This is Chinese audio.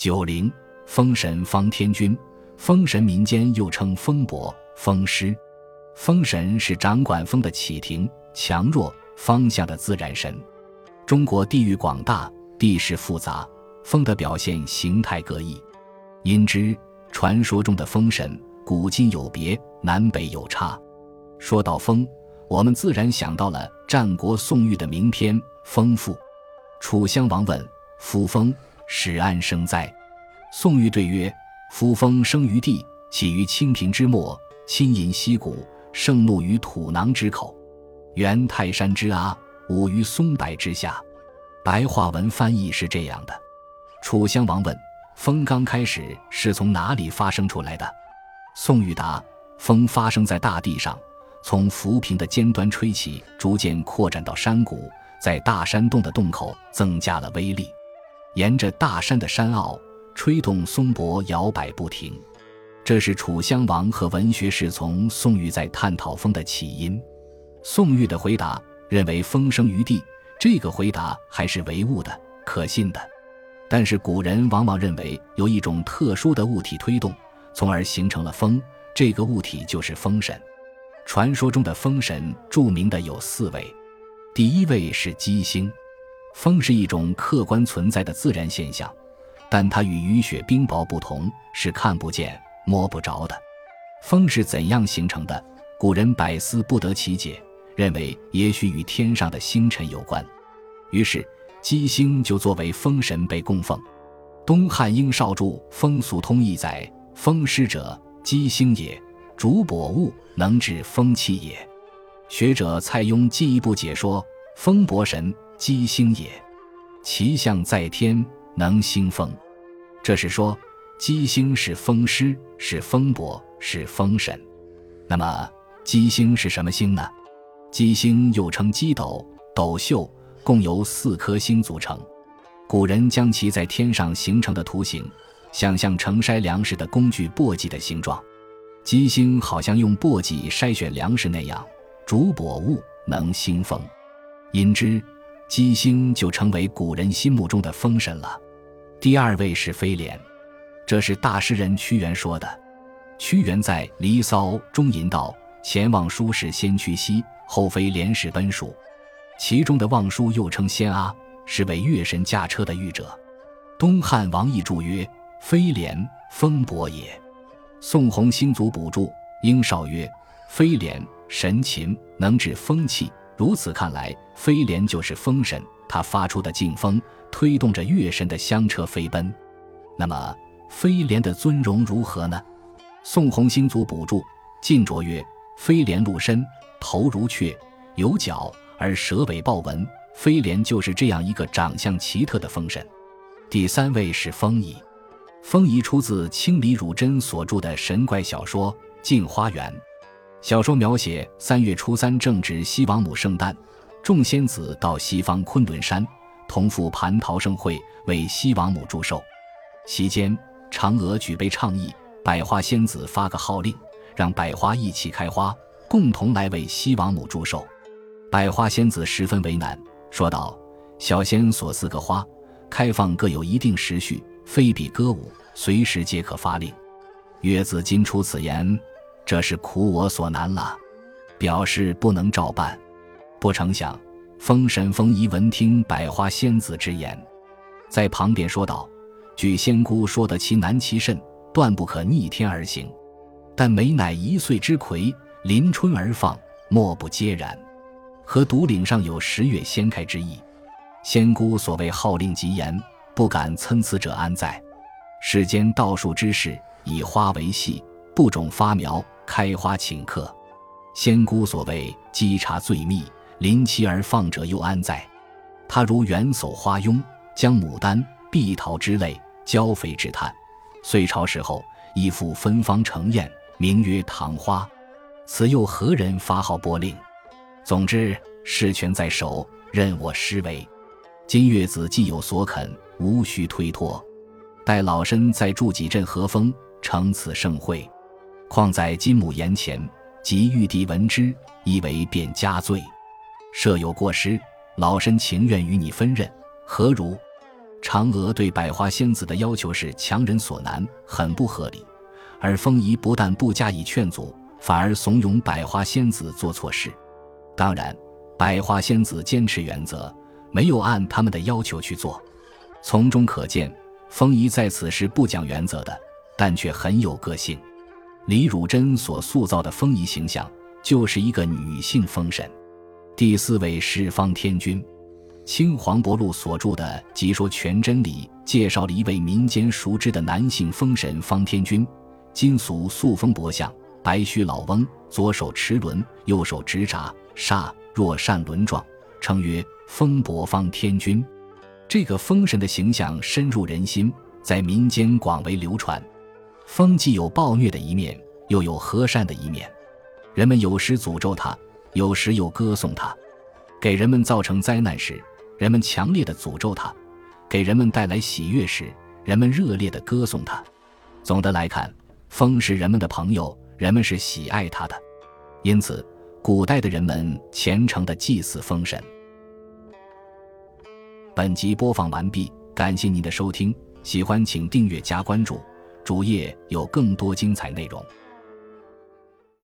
九龄，封神方天君。封神民间又称封伯、封师。封神是掌管风的启停、强弱、方向的自然神。中国地域广大，地势复杂，风的表现形态各异，因之传说中的风神古今有别，南北有差。说到风，我们自然想到了战国宋玉的名篇《风赋》。楚襄王问：“夫风，始安生哉？”宋玉对曰：“夫风生于地，起于清平之末，亲饮溪谷，盛怒于土囊之口，原泰山之阿，舞于松柏之下。”白话文翻译是这样的：楚襄王问：“风刚开始是从哪里发生出来的？”宋玉答：“风发生在大地上。”从浮萍的尖端吹起，逐渐扩展到山谷，在大山洞的洞口增加了威力，沿着大山的山坳吹动松柏，摇摆不停。这是楚襄王和文学侍从宋玉在探讨风的起因。宋玉的回答认为风生于地，这个回答还是唯物的、可信的。但是古人往往认为有一种特殊的物体推动，从而形成了风，这个物体就是风神。传说中的风神，著名的有四位。第一位是姬星。风是一种客观存在的自然现象，但它与雨雪冰雹不同，是看不见、摸不着的。风是怎样形成的？古人百思不得其解，认为也许与天上的星辰有关。于是姬星就作为风神被供奉。东汉应少著《风俗通义》载：“风师者，姬星也。”主薄物，能治风气也。学者蔡邕进一步解说：风伯神，积星也，其象在天，能兴风。这是说，积星是风师，是风伯，是风神。那么，积星是什么星呢？积星又称积斗、斗宿，共由四颗星组成。古人将其在天上形成的图形，想象成筛粮食的工具簸箕的形状。鸡星好像用簸箕筛选粮食那样，主薄物，能兴风，因之，姬星就成为古人心目中的风神了。第二位是飞廉，这是大诗人屈原说的。屈原在《离骚》中吟道：“前望舒是先驱兮，后飞廉使奔蜀。”其中的望舒又称先阿，是为月神驾车的御者。东汉王逸注曰：“飞廉，风伯也。”宋弘星祖补注：应少曰：“飞廉神禽，能治风气。如此看来，飞廉就是风神，他发出的劲风推动着月神的香车飞奔。那么，飞廉的尊容如何呢？宋弘星祖补注：晋卓曰：“飞廉鹿身，头如雀，有角而蛇尾豹纹。飞廉就是这样一个长相奇特的风神。”第三位是风仪。风仪出自清李汝珍所著的神怪小说《镜花缘》。小说描写三月初三正值西王母圣诞，众仙子到西方昆仑山同赴蟠桃盛会，为西王母祝寿。席间，嫦娥举杯倡议，百花仙子发个号令，让百花一起开花，共同来为西王母祝寿。百花仙子十分为难，说道：“小仙所赐个花，开放各有一定时序。”非比歌舞，随时皆可发令。月子今出此言，这是苦我所难了，表示不能照办。不成想，封神封仪闻听百花仙子之言，在旁边说道：“据仙姑说得其难其甚，断不可逆天而行。但美乃一岁之魁，临春而放，莫不皆然。和独岭上有十月先开之意。仙姑所谓号令极严。”不敢参差者安在？世间道术之事，以花为戏，不种发苗，开花请客。仙姑所谓稽查最密，临期而放者又安在？他如远叟花拥，将牡丹、碧桃之类交飞之叹，岁朝时候，亦复芬芳成艳，名曰唐花。此又何人发号拨令？总之，事权在手，任我施为。今月子既有所肯。无需推脱，待老身再筑几阵和风，成此盛会。况在金母言前，及玉帝闻之，以为便加罪。设有过失，老身情愿与你分任，何如？嫦娥对百花仙子的要求是强人所难，很不合理。而风仪不但不加以劝阻，反而怂恿百花仙子做错事。当然，百花仙子坚持原则，没有按他们的要求去做。从中可见，风仪在此是不讲原则的，但却很有个性。李汝珍所塑造的风仪形象，就是一个女性风神。第四位是方天君。清黄伯禄所著的《集说全真》里介绍了一位民间熟知的男性风神方天君。金俗塑风伯相，白须老翁，左手持轮，右手执札，煞若扇轮状，称曰风伯方天君。这个风神的形象深入人心，在民间广为流传。风既有暴虐的一面，又有和善的一面。人们有时诅咒他，有时又歌颂他。给人们造成灾难时，人们强烈的诅咒他；给人们带来喜悦时，人们热烈的歌颂他。总的来看，风是人们的朋友，人们是喜爱他的。因此，古代的人们虔诚的祭祀风神。本集播放完毕，感谢您的收听，喜欢请订阅加关注，主页有更多精彩内容。